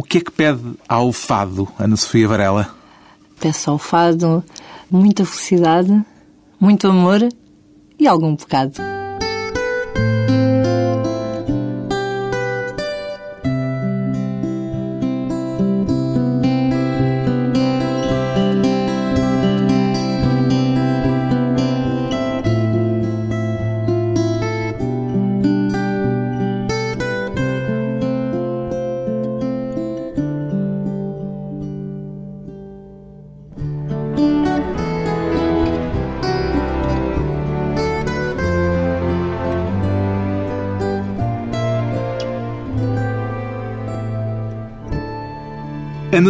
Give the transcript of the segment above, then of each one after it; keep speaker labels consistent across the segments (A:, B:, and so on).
A: O que é que pede ao fado, Ana Sofia Varela?
B: Peço ao fado muita felicidade, muito amor e algum pecado.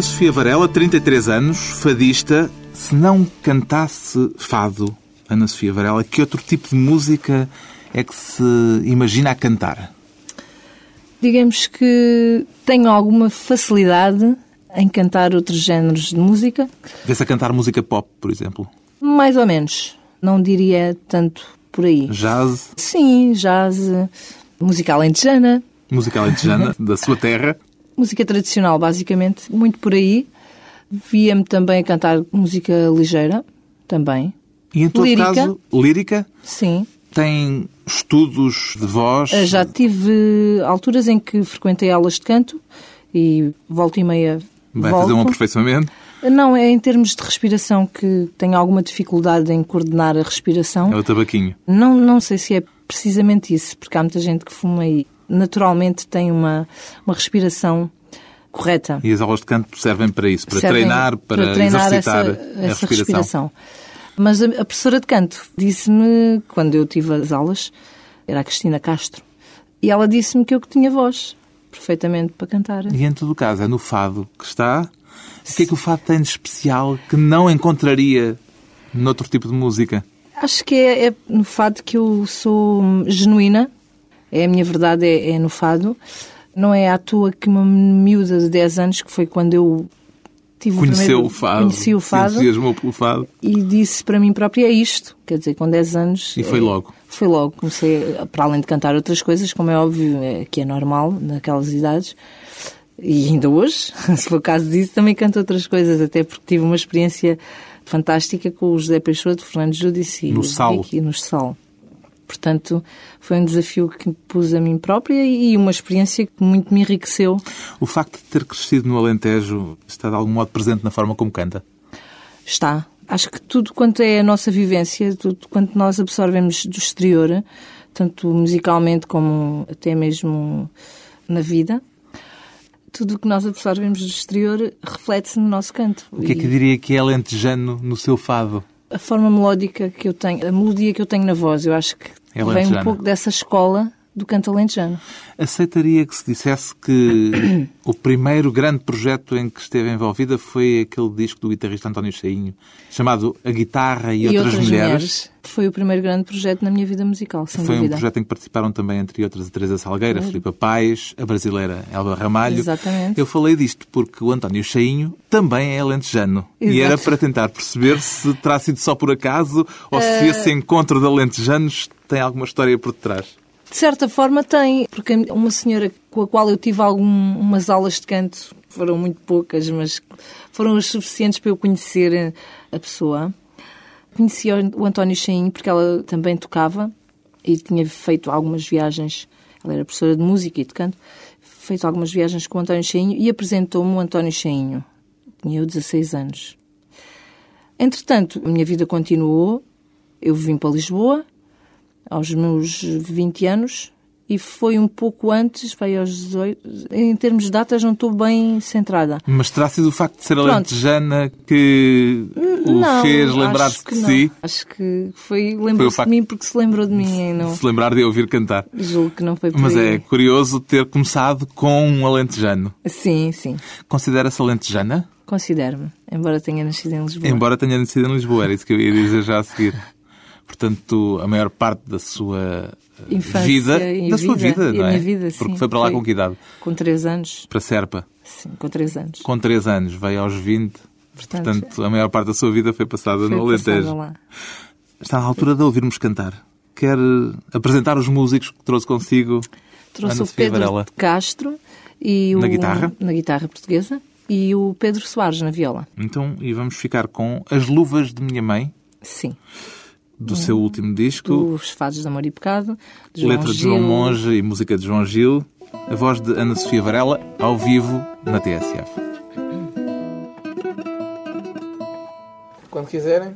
A: Ana Sofia Varela, 33 anos, fadista. Se não cantasse fado, Ana Sofia Varela, que outro tipo de música é que se imagina a cantar?
B: Digamos que tenho alguma facilidade em cantar outros géneros de música.
A: Vê-se a cantar música pop, por exemplo?
B: Mais ou menos. Não diria tanto por aí.
A: Jazz?
B: Sim, jazz, música alentejana.
A: Música alentejana, da sua terra?
B: Música tradicional, basicamente, muito por aí. Via-me também a cantar música ligeira, também.
A: E em todo
B: lírica.
A: caso, lírica?
B: Sim.
A: Tem estudos de voz?
B: Eh, Já tive alturas em que frequentei aulas de canto e volta e meia
A: Vai
B: volto.
A: fazer um aperfeiçoamento?
B: Não, é em termos de respiração que tenho alguma dificuldade em coordenar a respiração.
A: É o tabaquinho.
B: Não, não sei se é precisamente isso, porque há muita gente que fuma e naturalmente tem uma, uma respiração correta.
A: E as aulas de canto servem para isso, para
B: Servem
A: treinar, para,
B: treinar
A: exercitar
B: essa,
A: a
B: essa
A: respiração.
B: Mas a, a professora de canto disse-me, quando eu tive as aulas, era a Cristina Castro, e ela disse-me que eu que tinha voz perfeitamente para cantar.
A: E em todo caso, é no fado que está. O que é que o fado tem de especial que não encontraria noutro tipo de música?
B: Acho que é, é no fado que eu sou genuína, é a minha verdade, é, é no fado. Não é à toa que uma miúda de 10 anos, que foi quando eu tive o
A: Conheceu
B: primeiro...
A: o fado,
B: Conheci o fado
A: pelo fado.
B: e disse para mim própria, é isto. Quer dizer, com 10 anos...
A: E foi
B: é-
A: logo.
B: Foi logo. Comecei, para além de cantar outras coisas, como é óbvio, é, que é normal naquelas idades, e ainda hoje, se for o caso disso, também canto outras coisas, até porque tive uma experiência fantástica com o José Peixoto, Fernando Judici
A: No
B: o
A: Sal.
B: Vicky no Sal. Portanto, foi um desafio que me pus a mim própria e uma experiência que muito me enriqueceu.
A: O facto de ter crescido no Alentejo está de algum modo presente na forma como canta?
B: Está. Acho que tudo quanto é a nossa vivência, tudo quanto nós absorvemos do exterior, tanto musicalmente como até mesmo na vida, tudo o que nós absorvemos do exterior reflete-se no nosso canto.
A: O que é que diria que é alentejano no seu fado?
B: a forma melódica que eu tenho, a melodia que eu tenho na voz, eu acho que
A: É
B: vem um pouco dessa escola do canto alentejano.
A: Aceitaria que se dissesse que o primeiro grande projeto em que esteve envolvida foi aquele disco do guitarrista António Cheinho, chamado A Guitarra e, Outras, Mulheres.
B: Foi o primeiro grande projeto na minha vida musical, sem
A: Foi um
B: dúvida.
A: projeto em que participaram também, entre outras, a Teresa Salgueira, a Filipa Paes, a brasileira Elba Ramalho.
B: Exatamente.
A: Eu falei disto porque o António Cheinho também é alentejano. E
B: Exato.
A: era para tentar perceber se terá sido só por acaso ou se
B: Eh,
A: esse encontro de alentejanos tem alguma história por detrás.
B: De certa forma tem, porque uma senhora com a qual eu tive algumas aulas de canto, foram muito poucas, mas foram as suficientes para eu conhecer a pessoa. Conheci o António Cheinho porque ela também tocava e tinha feito algumas viagens, ela era professora de música e de canto, feito algumas viagens com o António Cheinho e apresentou-me o António Cheinho. Tinha eu 16 anos. Entretanto, a minha vida continuou, eu vim para Lisboa, aos meus 20 anos e foi um pouco antes, vai aos 18. Em termos de datas, não estou bem centrada.
A: Mas terá sido o facto de ser
B: Pronto.
A: alentejana que o
B: não,
A: fez lembrar-se
B: que
A: de
B: não.
A: si?
B: Acho que foi lembrou-se
A: facto
B: de mim porque se lembrou de mim não.
A: Se lembrar de ouvir cantar.
B: Julgo que não foi por
A: Mas
B: aí.
A: é curioso ter começado com um alentejano.
B: Sim, sim.
A: Considera-se alentejana?
B: Considero-me, embora tenha nascido em Lisboa.
A: Embora tenha nascido em Lisboa, era isso que eu ia dizer já a seguir. Portanto, a maior parte da sua eh,
B: Infância
A: vida, da sua
B: vida,
A: vida, não é?
B: vida,
A: Porque
B: sim,
A: foi para lá
B: foi.
A: com que idade?
B: Com 3 anos.
A: Para Serpa.
B: Sim, com 3 anos.
A: Com 3 anos, veio aos 20.
B: Portanto,
A: Portanto, a maior parte da sua vida foi passada
B: foi
A: no Alentejo.
B: lá.
A: Está à altura de ouvirmos cantar. Quer eh, apresentar os músicos que trouxe consigo
B: Trouxe
A: Ana
B: o
A: Sofia
B: Pedro
A: Varela.
B: Castro
C: E
A: na guitarra?
C: Na guitarra portuguesa. E o Pedro Soares na viola.
A: Então, e vamos ficar com As Luvas de Minha Mãe.
C: Sim.
A: Do seu último disco.
C: Os Fados de Amor e Pecado. De
A: Letra de João Monge e música de João Gil. A voz de Ana Sofia Varela, ao vivo, na TSF.
D: Quando quiserem.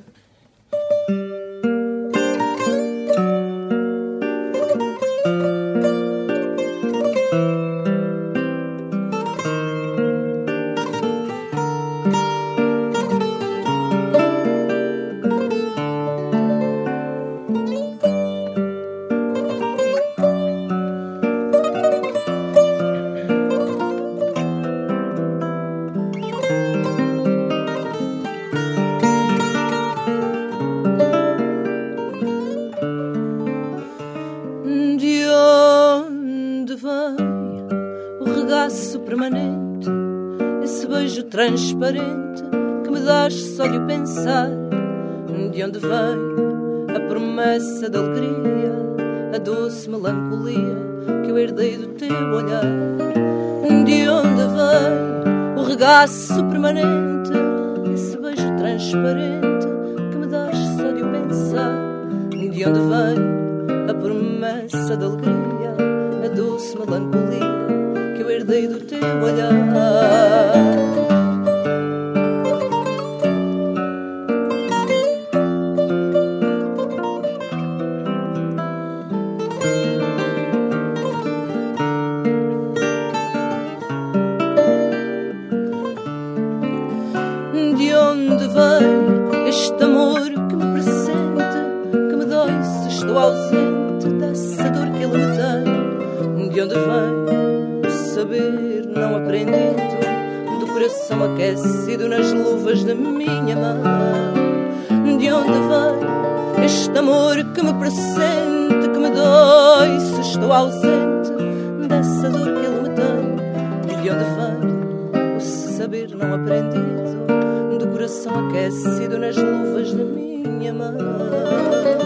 B: Teu olhar? De onde vem o regaço permanente, esse beijo transparente que me dás só de o pensar? De onde vem a promessa da alegria, a doce melancolia que eu herdei do teu olhar? De vem o saber não aprendido do coração aquecido nas luvas da minha mão?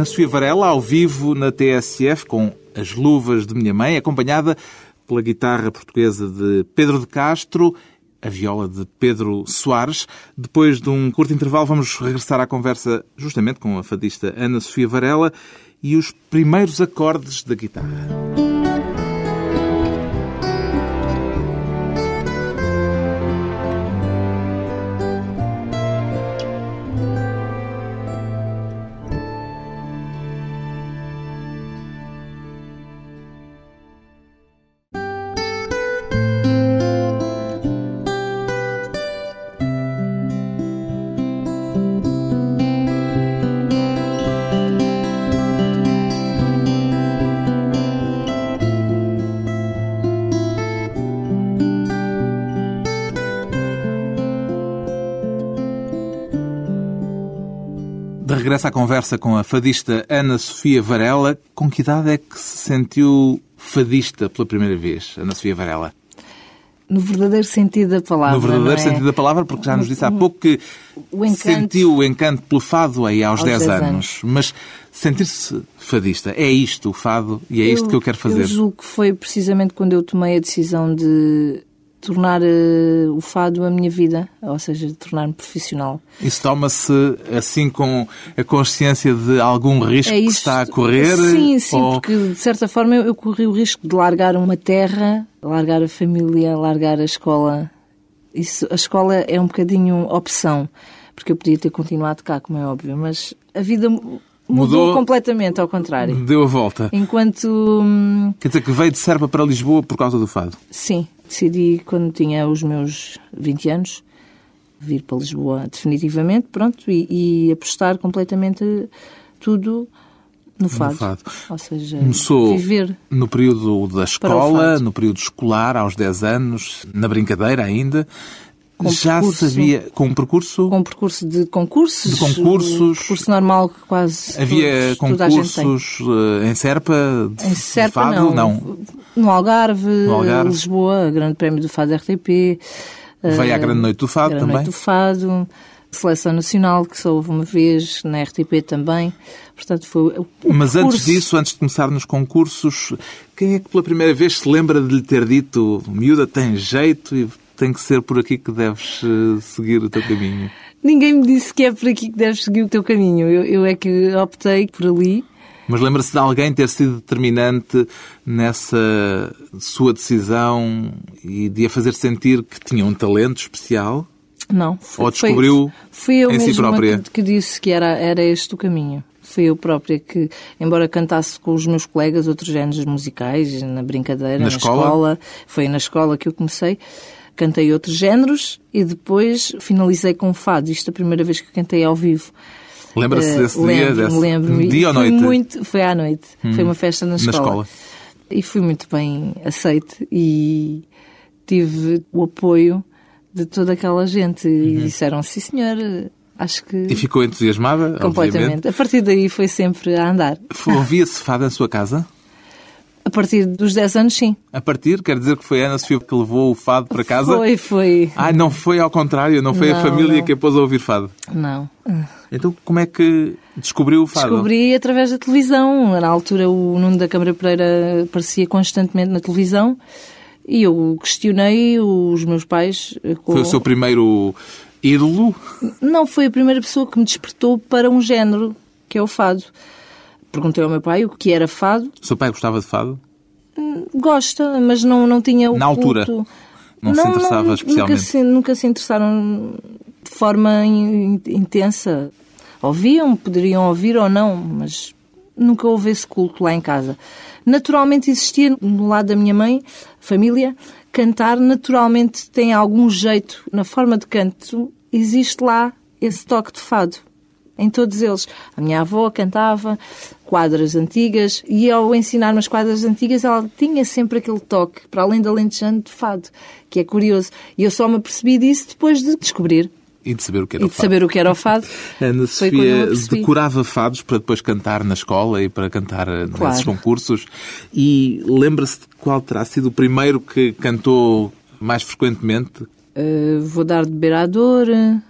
A: Ana Sofia Varela, ao vivo na TSF, com as luvas de minha mãe, acompanhada pela guitarra portuguesa de Pedro de Castro, a viola de Pedro Soares. Depois de um curto intervalo, vamos regressar à conversa justamente com a fadista Ana Sofia Varela e os primeiros acordes da guitarra. Regressa à conversa com a fadista Ana Sofia Varela. Com que idade é que se sentiu fadista pela primeira vez, Ana Sofia Varela?
C: No verdadeiro sentido da palavra.
A: No verdadeiro
C: é?
A: sentido da palavra, porque já nos disse há pouco que o encanto, sentiu o encanto pelo fado aí aos, aos 10, 10 anos. anos. Mas sentir-se fadista, é isto o fado e é eu, isto que eu quero fazer.
C: Eu julgo que foi precisamente quando eu tomei a decisão de tornar uh, o fado a minha vida, ou seja, tornar-me profissional.
A: Isso toma-se assim com a consciência de algum risco é que está a correr?
C: Sim, sim, ou... porque de certa forma eu, eu corri o risco de largar uma terra, largar a família, largar a escola. Isso, a escola é um bocadinho opção, porque eu podia ter continuado cá, como é óbvio, mas a vida
B: Mudou,
A: Mudou-
B: completamente ao contrário.
A: Deu a volta.
B: Enquanto, hum,
A: Quer dizer que veio de Serpa para Lisboa por causa do fado.
B: sim, decidi quando tinha os meus 20 anos vir para Lisboa definitivamente, pronto, e, e apostar completamente tudo no fado.
A: fado.
B: Ou seja,
A: Começou
B: viver.
A: no período da escola, no período escolar, aos 10 anos, na brincadeira ainda.
B: Com
A: Já
B: percurso.
A: sabia, com um percurso,
B: Com um percurso de concursos.
A: De concursos.
B: um percurso normal que quase
A: havia
B: todos-
A: concursos eh, em Serpa de
B: Em Serpa,
A: fado?
B: não. No Algarve,
A: No Algarve.
B: Lisboa, Grande Prémio do Fado RTP.
A: Veio à
B: eh,
A: Grande Noite do Fado
B: Grande
A: também?
B: Noite do Fado, Seleção Nacional, que só houve uma vez, na RTP também. Portanto, foi
A: Mas antes disso, antes de começar nos concursos, quem é que pela primeira vez se lembra de lhe ter dito miúda tem jeito e tem que ser por aqui que deves eh, seguir o teu caminho?
B: Ninguém me disse que é por aqui que deves seguir o teu caminho. Eu, eu é que optei por ali.
A: Mas lembra-se de alguém ter sido determinante nessa sua decisão e de a fazer sentir que tinha um talento especial?
B: Não. Foi,
A: Ou descobriu
B: fui eu
A: em si própria?
B: Que, que disse que era, era este o caminho. Fui eu própria que, embora cantasse com os meus colegas outros géneros musicais, na brincadeira,
A: Na
B: na,
A: escola?
B: foi na escola que eu comecei, cantei outros géneros e depois finalizei com fado. Isto é a primeira vez que cantei ao vivo.
A: Lembra-se
B: Eh,
A: desse dia?
B: lembro-me,
A: Desse
B: lembro-me.
A: dia ou noite? Hum.
B: Muito, foi à noite. Foi uma festa na
A: Na
B: escola.
A: escola.
B: E fui muito bem aceite e tive o apoio de toda aquela gente. E disseram, sim senhor, acho que
A: Uhum. E ficou entusiasmada, obviamente.
B: completamente. A partir daí foi sempre a andar.
A: Ouvia-se fado em sua casa?
B: A partir dos 10 anos, sim.
A: A partir, quer dizer que foi a Ana Sofia que levou o fado para casa?
B: Foi, foi.
A: Ah, não foi ao contrário, não foi a
B: Não,
A: família
B: não.
A: que a pôs a ouvir fado.
B: Não.
A: Então como é que descobriu o fado?
B: Descobri através da televisão. Na altura, o Nuno da Câmara Pereira aparecia constantemente na televisão e eu questionei os meus pais. eh, com-
A: Foi o seu primeiro ídolo?
B: Não foi a primeira pessoa que me despertou para um género, que é o fado. Perguntei ao meu pai o que era fado.
A: O seu pai gostava de fado?
B: Gosta, mas não, não tinha o
A: Na altura?
B: culto.
A: Não se interessava especialmente?
B: Nunca se, nunca se interessaram de forma in- intensa. Ouviam, poderiam ouvir ou não, mas nunca houve esse culto lá em casa. Naturalmente existia no lado da minha mãe, família, cantar naturalmente tem algum jeito na forma de canto, existe lá esse toque de fado em todos eles. A minha avó cantava quadras antigas e ao ensinar-me as quadras antigas ela tinha sempre aquele toque, para além da lentejante de fado, que é curioso. E eu só me apercebi disso depois de descobrir
A: E de saber o que era
B: e
A: o fado.
B: saber o que era o fado.
A: Ana Sofia decorava fados para depois cantar na escola e para cantar eh, nesses
B: Claro.
A: concursos. E lembra-se de qual terá sido o primeiro que cantou mais frequentemente?
B: Uh, vou dar de beber à dor. uh,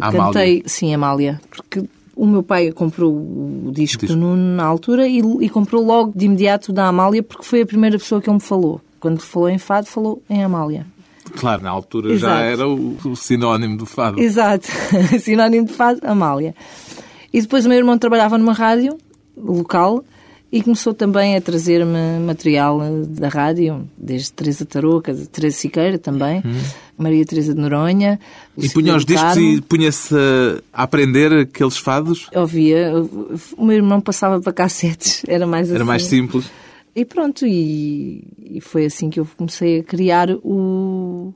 A: Amália.
B: cantei, sim, Amália, porque o meu pai comprou o disco
A: Disco.
B: do Nuno na altura e, e comprou logo de imediato da Amália porque foi a primeira pessoa que ele me falou. Quando falou em fado, falou em Amália.
A: Claro, na altura já
B: Exato.
A: era o, o sinónimo do fado.
B: Exato. Sinónimo de fado, Amália. E depois o meu irmão trabalhava numa rádio local e começou também a trazer-me material da rádio, desde Teresa Tarouca, de Teresa Siqueira também, Maria Teresa de Noronha.
A: E punha os discos e punha-se a aprender aqueles fados?
B: Ouvia. O meu irmão passava para cassetes, era mais
A: Era
B: assim.
A: mais simples.
B: E pronto, e, e foi assim que eu comecei a criar o,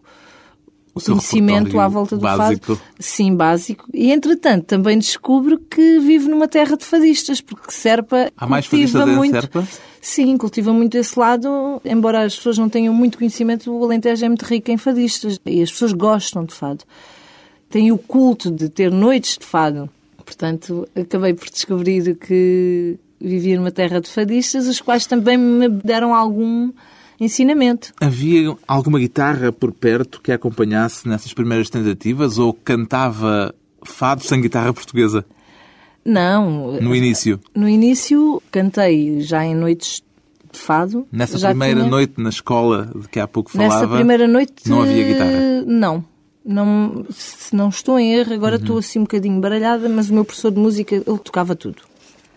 B: o conhecimento à volta do
A: básico.
B: fado. Sim, básico. E entretanto também descubro que vivo numa terra de fadistas, porque Serpa
A: Há mais fadistas
B: muito.
A: Serpa?
B: Sim, cultiva muito esse lado, embora as pessoas não tenham muito conhecimento, o Alentejo é muito rico em fadistas e as pessoas gostam de fado. Tem o culto de ter noites de fado. Portanto, acabei por descobrir que vivia numa terra de fadistas, os quais também me deram algum ensinamento.
A: Havia alguma guitarra por perto que a acompanhasse nessas primeiras tentativas ou cantava fado sem guitarra portuguesa
B: Não,
A: no início?
B: no início cantei já em noites de fado.
A: Nessa primeira
B: tinha-
A: noite na escola de que há pouco falava,
B: Nessa primeira noite
A: não havia guitarra?
B: Não. não. Se não estou em erro, agora
A: Uhum.
B: estou assim um bocadinho baralhada, mas o meu professor de música, ele tocava tudo.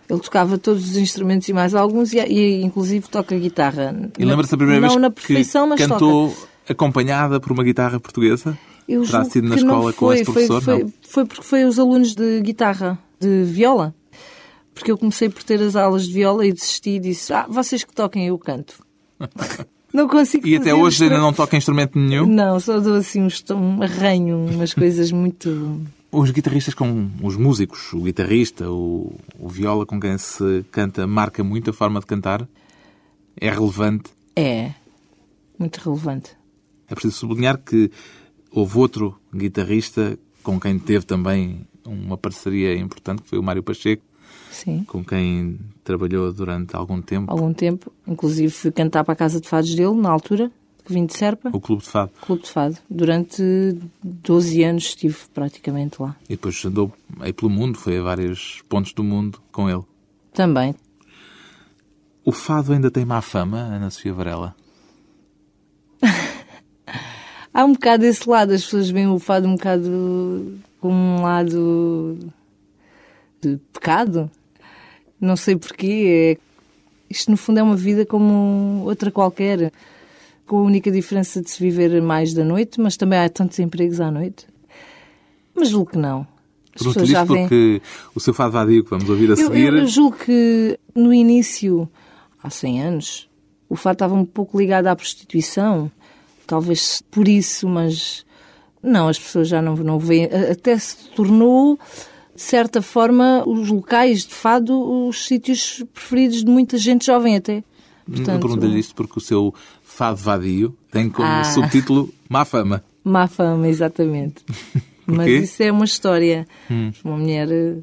B: Ele tocava todos os instrumentos e mais alguns, e, e inclusive toca guitarra.
A: E lembra-se da primeira
B: não
A: vez
B: na
A: que
B: perfeição, mas
A: cantou
B: toca.
A: acompanhada por uma guitarra portuguesa?
B: Eu
A: Terá sido na escola com esse professor?
B: Foi, foi, foi porque foi os alunos de guitarra, de viola. Porque eu comecei por ter as aulas de viola e desisti e disse, ah, vocês que toquem, eu canto. não consigo
A: E até hoje ainda não toca instrumento nenhum?
B: Não, só dou assim um, um arranho, umas coisas muito...
A: Os guitarristas com os músicos, o guitarrista, o, o viola com quem se canta, marca muito a forma de cantar? É relevante?
B: É, muito relevante.
A: É preciso sublinhar que houve outro guitarrista com quem teve também uma parceria importante, que foi o Mário Pacheco,
B: Sim.
A: com quem trabalhou durante algum tempo,
B: algum tempo. Inclusive fui cantar para a Casa de Fados dele, na altura, que vim de Serpa,
A: o Clube de Fado.
B: Clube de Fado. Durante 12 anos estive praticamente lá.
A: E depois andou aí pelo mundo, foi a vários pontos do mundo com ele.
B: Também.
A: O fado ainda tem má fama, Ana Sofia Varela?
B: Há um bocado esse lado, as pessoas veem o fado um bocado como um lado de pecado. Não sei porquê. É... Isto, no fundo, é uma vida como outra qualquer, com a única diferença de se viver mais da noite, mas também há tantos empregos à noite. Mas julgo que não. As
A: Pergunto-lhe isto porque o seu fado vadio que vamos ouvir a
B: Eu,
A: seguir...
B: eu, eu julgo que no início, há 100 anos, o fado estava um pouco ligado à prostituição. Talvez por isso, mas não, as pessoas já não, não veem. Até se tornou, de certa forma, os locais de fado os sítios preferidos de muita gente jovem até.
A: Eu
B: Portanto,
A: pergunto-lhe isto porque o seu fado vadio tem como
B: Ah.
A: subtítulo Má Fama.
B: má fama, exatamente. Mas isso é uma história.
A: Hum.
B: Uma mulher, eh,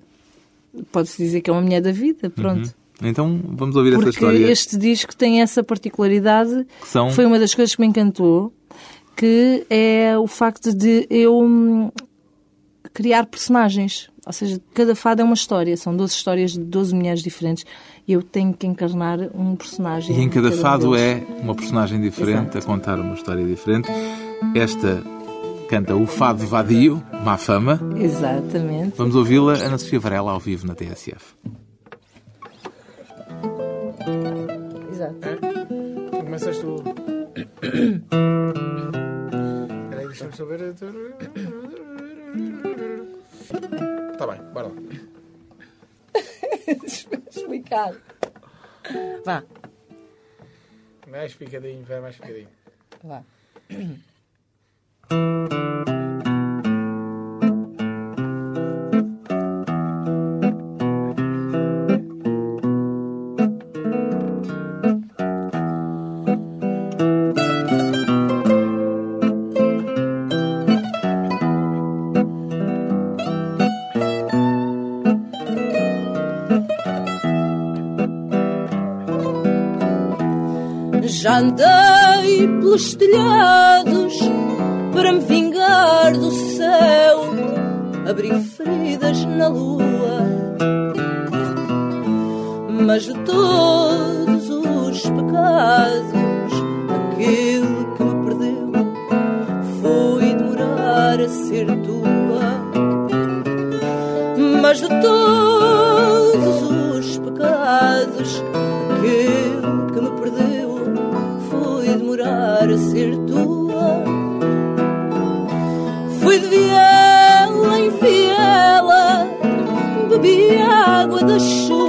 B: pode-se dizer que é uma mulher da vida, pronto.
A: Então vamos ouvir essa
B: Porque
A: história.
B: este disco tem essa particularidade,
A: Que são-
B: foi uma das coisas que me encantou, que é o facto de eu hum, criar personagens. Ou seja, cada fado é uma história, são 12 histórias de 12 mulheres diferentes e eu tenho que encarnar um personagem.
A: E em cada
B: um
A: fado
B: deles.
A: é uma personagem diferente, a contar uma história diferente. Esta canta o fado vadio, Má Fama.
B: Exatamente.
A: Vamos ouvi-la, Ana Sofia Varela, ao vivo na TSF.
B: Exato.
D: Tu começas tu. Peraí, deixa-me só ver. Tá bem, bora lá.
B: Explicar. Vá,
D: Mais picadinho, vai mais picadinho.
B: vá.
E: Andei pelos telhados para me vingar do céu, abri feridas na lua, mas de todos os pecados, aquele que me perdeu foi demorar a ser tua, mas de todos bebi a água da chuva,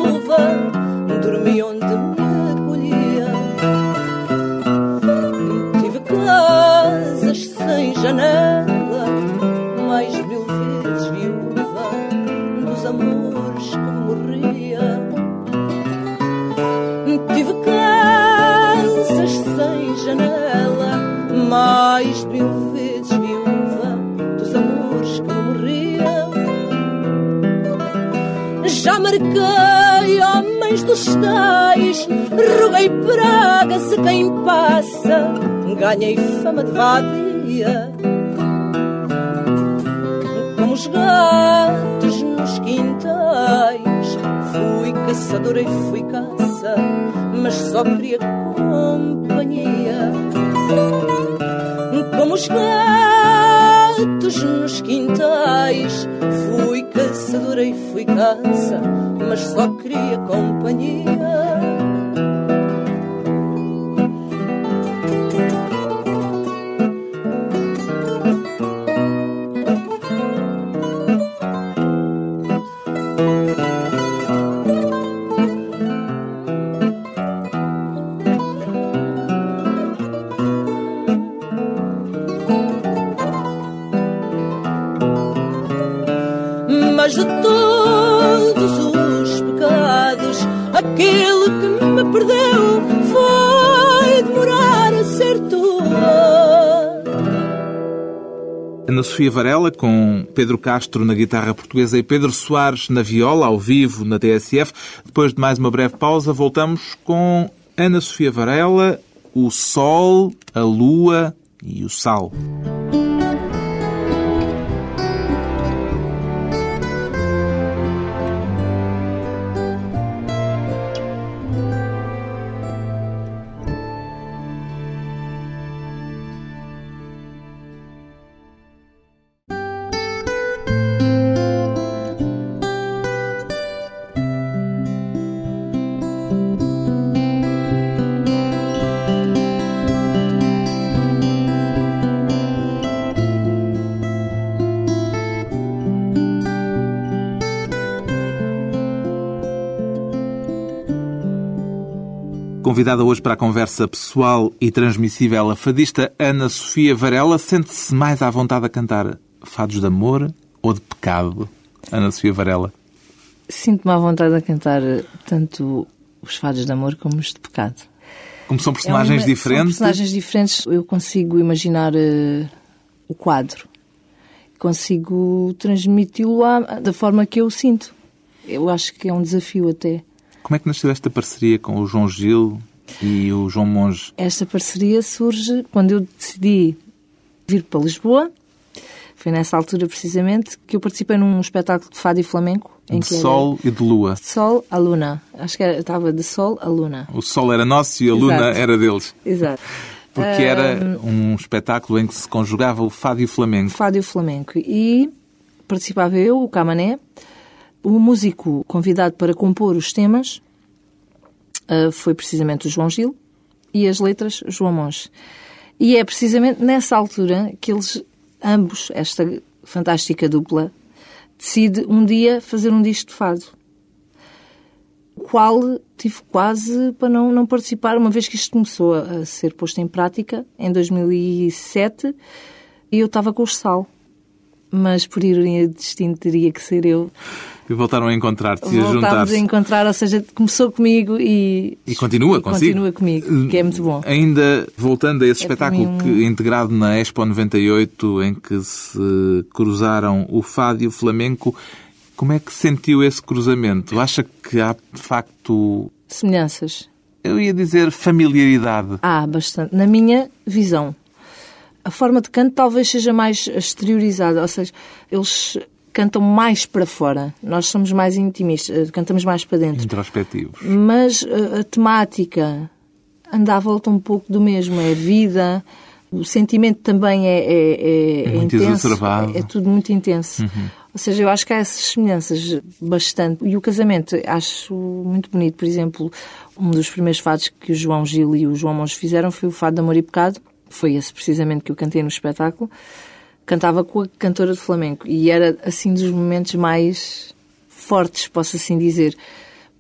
E: Já marquei homens dos tais, roguei pragas a quem passa, ganhei fama de vadia. Como os gatos nos quintais, fui caçadora e fui caça, mas só queria companhia. Como os gatos nos quintais, fui caçadora e fui caça, mas só queria companhia.
A: Sofia Varela, com Pedro Castro na guitarra portuguesa e Pedro Soares na viola, ao vivo, na TSF. Depois de mais uma breve pausa, voltamos com Ana Sofia Varela, o Sol, a Lua e o Sal. Convidada hoje para a conversa pessoal e transmissível, a fadista Ana Sofia Varela sente-se mais à vontade a cantar fados de amor ou de pecado? Ana Sofia Varela.
B: Sinto-me à vontade a cantar tanto os fados de amor como os de pecado.
A: Como são personagens
B: é uma,
A: diferentes?
B: São personagens diferentes. Eu consigo imaginar uh, o quadro. Consigo transmiti-lo da forma que eu sinto. Eu acho que é um desafio até.
A: Como é que nasceu esta parceria com o João Gil e o João Monge?
B: Esta parceria surge quando eu decidi vir para Lisboa. Foi nessa altura, precisamente, que eu participei num espetáculo de fado e flamenco.
A: De sol e de lua.
B: De sol a luna. Acho que era, estava de sol a luna.
A: O sol era nosso e a Exato. luna era deles.
B: Exato.
A: Porque era um espetáculo em que se conjugava o fado e o flamenco.
B: Fado e o flamenco. E participava eu, o Camané, o músico convidado para compor os temas uh, foi precisamente o João Gil e as letras João Monge. E é precisamente nessa altura que eles, ambos, esta fantástica dupla, decide um dia fazer um disco de fado. Qual tive quase para não, não participar, uma vez que isto começou a ser posto em prática, em 2007, e eu estava com o Sal. Mas, por ironia de destino, teria que ser eu
A: e voltaram a encontrar-te e a juntar-se.
B: Voltámos a encontrar, ou seja, começou comigo e...
A: E continua
B: e
A: consigo.
B: continua comigo, que é muito bom.
A: Ainda voltando a esse é espetáculo
B: um...
A: que, integrado na Expo 98, em que se cruzaram o fado e o flamenco, como é que sentiu esse cruzamento? Acha que há, de facto...
B: Semelhanças.
A: Eu ia dizer familiaridade.
B: Há bastante. Na minha visão. A forma de canto talvez seja mais exteriorizada, ou seja, eles cantam mais para fora. Nós somos mais intimistas, eh, cantamos mais para dentro.
A: Introspectivos.
B: Mas a, eh, a temática anda à volta um pouco do mesmo. É vida, o sentimento também é, é, é,
A: é muito
B: intenso.
A: Exacerbado.
B: É, é tudo muito intenso. Uhum. Ou seja, eu acho que há essas semelhanças bastante. E o casamento, acho muito bonito. Por exemplo, um dos primeiros fados que o João Gil e o João Monge fizeram foi o Fado de Amor e Pecado. Foi esse precisamente que eu cantei no espetáculo cantava com a cantora de flamenco e era assim dos momentos mais fortes, posso assim dizer,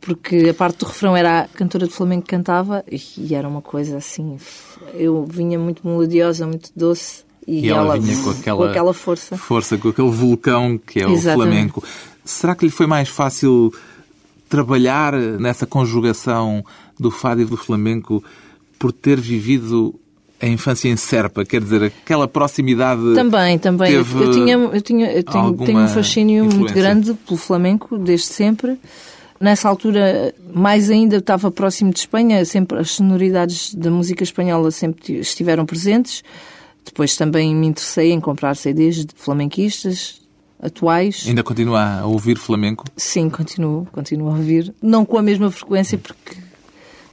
B: porque a parte do refrão era a cantora de flamenco que cantava e era uma coisa assim, eu vinha muito melodiosa, muito doce e,
A: e ela,
B: ela,
A: vinha com aquela,
B: com aquela força.
A: Força, com aquele vulcão que é
B: Exatamente.
A: o flamenco. Será que lhe foi mais fácil trabalhar nessa conjugação do fado e do flamenco por ter vivido a infância em Serpa, quer dizer, aquela proximidade.
B: Também, também.
A: Teve
B: eu, tinha, eu, tinha, eu tenho, tenho um fascínio influência. muito grande pelo flamenco, desde sempre. Nessa altura, mais ainda, estava próximo de Espanha, sempre as sonoridades da música espanhola sempre estiveram presentes. Depois também me interessei em comprar CDs de flamenquistas atuais.
A: Ainda continua a ouvir flamenco?
B: Sim, continuo, continuo a ouvir. Não com a mesma frequência, porque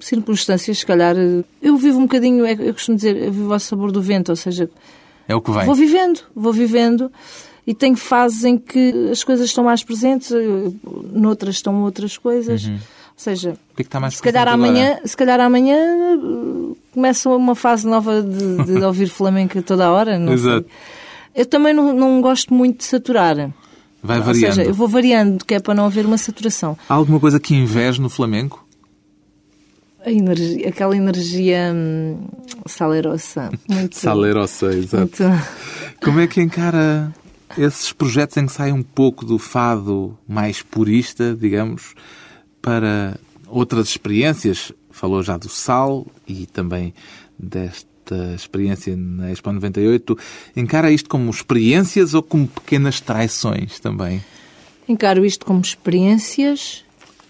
B: circunstâncias, se calhar, eh, eu vivo um bocadinho, é, eu costumo dizer, eu vivo ao sabor do vento, ou seja,
A: é o que vem.
B: Vou vivendo, vou vivendo e tenho fases em que as coisas estão mais presentes, eh, noutras estão outras coisas. Uhum. Ou seja,
A: que é que
B: se calhar amanhã, se calhar amanhã eh, começa uma fase nova de, de ouvir flamenco toda a hora,
A: Exato.
B: sei. Eu também não, não gosto muito de saturar.
A: Vai
B: Ou
A: variando.
B: seja, eu vou variando, que é para não haver uma saturação.
A: Há alguma coisa que inveje no flamenco?
B: Energia, aquela energia hum, salerosa. Muito,
A: salerosa, exato.
B: Muito...
A: Como é que encara esses projetos em que sai um pouco do fado mais purista, digamos, para outras experiências. Falou já do sal e também desta experiência na Expo 98. Encara isto como experiências ou como pequenas traições também?
B: Encaro isto como experiências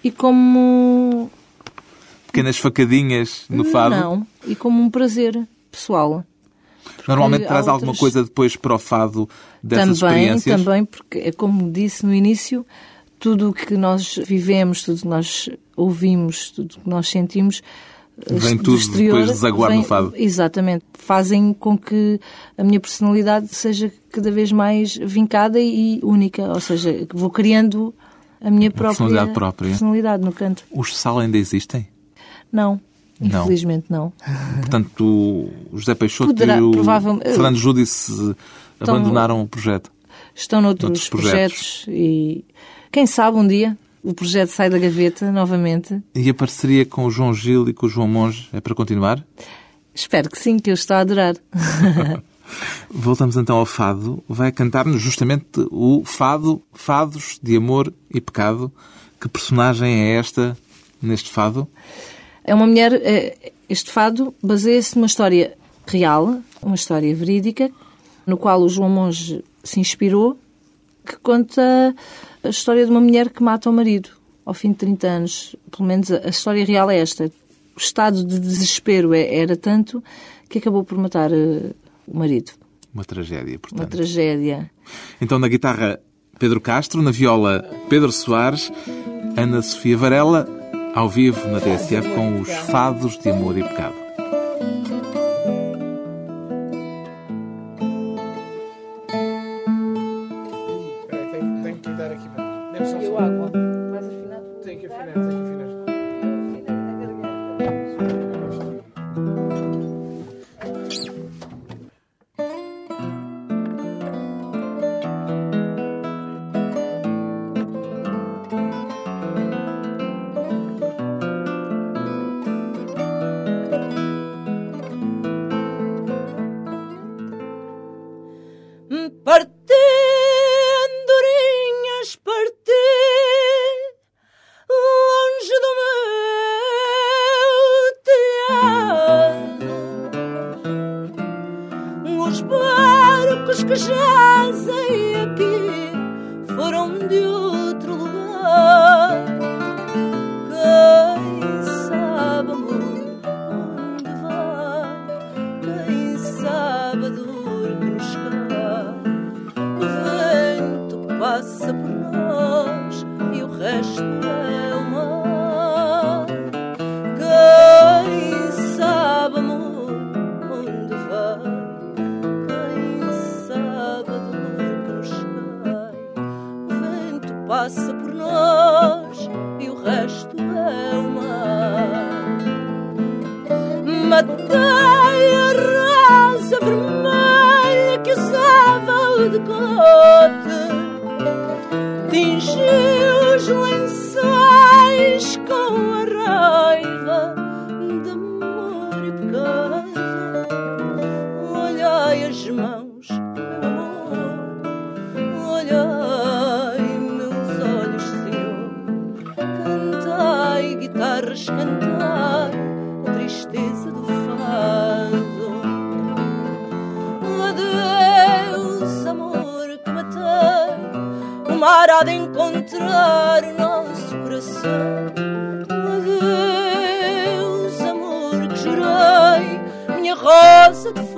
B: e como.
A: Pequenas facadinhas no fado?
B: Não, e como um prazer pessoal.
A: Normalmente traz outras... alguma coisa depois para o fado dessas
B: também,
A: experiências?
B: Também, porque, é como disse no início, tudo o que nós vivemos, tudo o que nós ouvimos, tudo o que nós sentimos,
A: Vem tudo
B: exterior,
A: depois desaguar
B: vem,
A: no fado.
B: Exatamente. Fazem com que a minha personalidade seja cada vez mais vincada e única. Ou seja, vou criando a minha própria
A: personalidade, própria.
B: personalidade no canto.
A: Os sal ainda existem?
B: Não. Infelizmente não.
A: Portanto, o José Peixoto Poderá, e o Fernando Júdice abandonaram o projeto.
B: Estão noutros, noutros projetos. projetos e quem sabe um dia o projeto sai da gaveta novamente.
A: E a parceria com o João Gil e com o João Monge é para continuar?
B: Espero que sim, que eu estou a adorar.
A: Voltamos então ao fado. Vai cantar-nos justamente o fado, fados de amor e pecado. Que personagem é esta neste fado?
B: É uma mulher. É, este fado baseia-se numa história real, uma história verídica, no qual o João Monge se inspirou, que conta a história de uma mulher que mata o marido ao fim de 30 anos. Pelo menos a história real é esta. O estado de desespero é, era tanto que acabou por matar uh, o marido.
A: Uma tragédia, portanto.
B: Uma tragédia.
A: Então, na guitarra, Pedro Castro, na viola, Pedro Soares, Ana Sofia Varela, ao vivo na TSF com os Fados de Amor e Pecado.
E: Há de encontrar o nosso coração. Adeus, amor que jurei, minha rosa de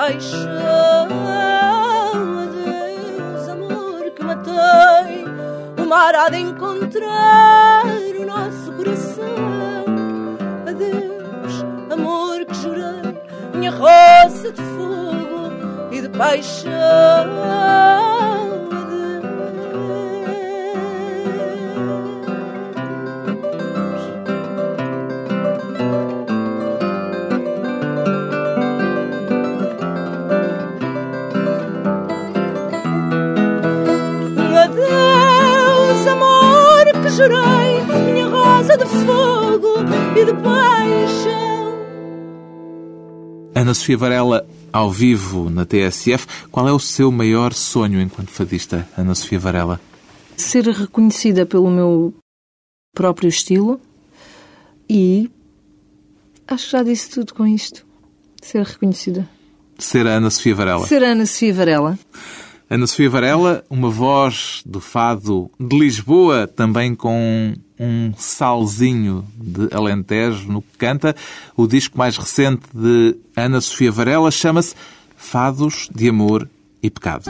E: paixão.
B: Adeus, amor que matei, o mar há de encontrar o nosso coração. Adeus, amor que jurei, minha rosa de fogo e de paixão. Jurei, minha rosa de fogo e de paixão.
A: Ana Sofia Varela, ao vivo na TSF, qual é o seu maior sonho enquanto fadista, Ana Sofia Varela?
F: Ser reconhecida pelo meu próprio estilo e acho que já disse tudo com isto. Ser reconhecida.
A: Ser a Ana Sofia Varela.
F: Ser Ana Sofia Varela.
A: Ana Sofia Varela, uma voz do fado de Lisboa, também com um salzinho de Alentejo no que canta. O disco mais recente de Ana Sofia Varela chama-se Fados de Amor e Pecado.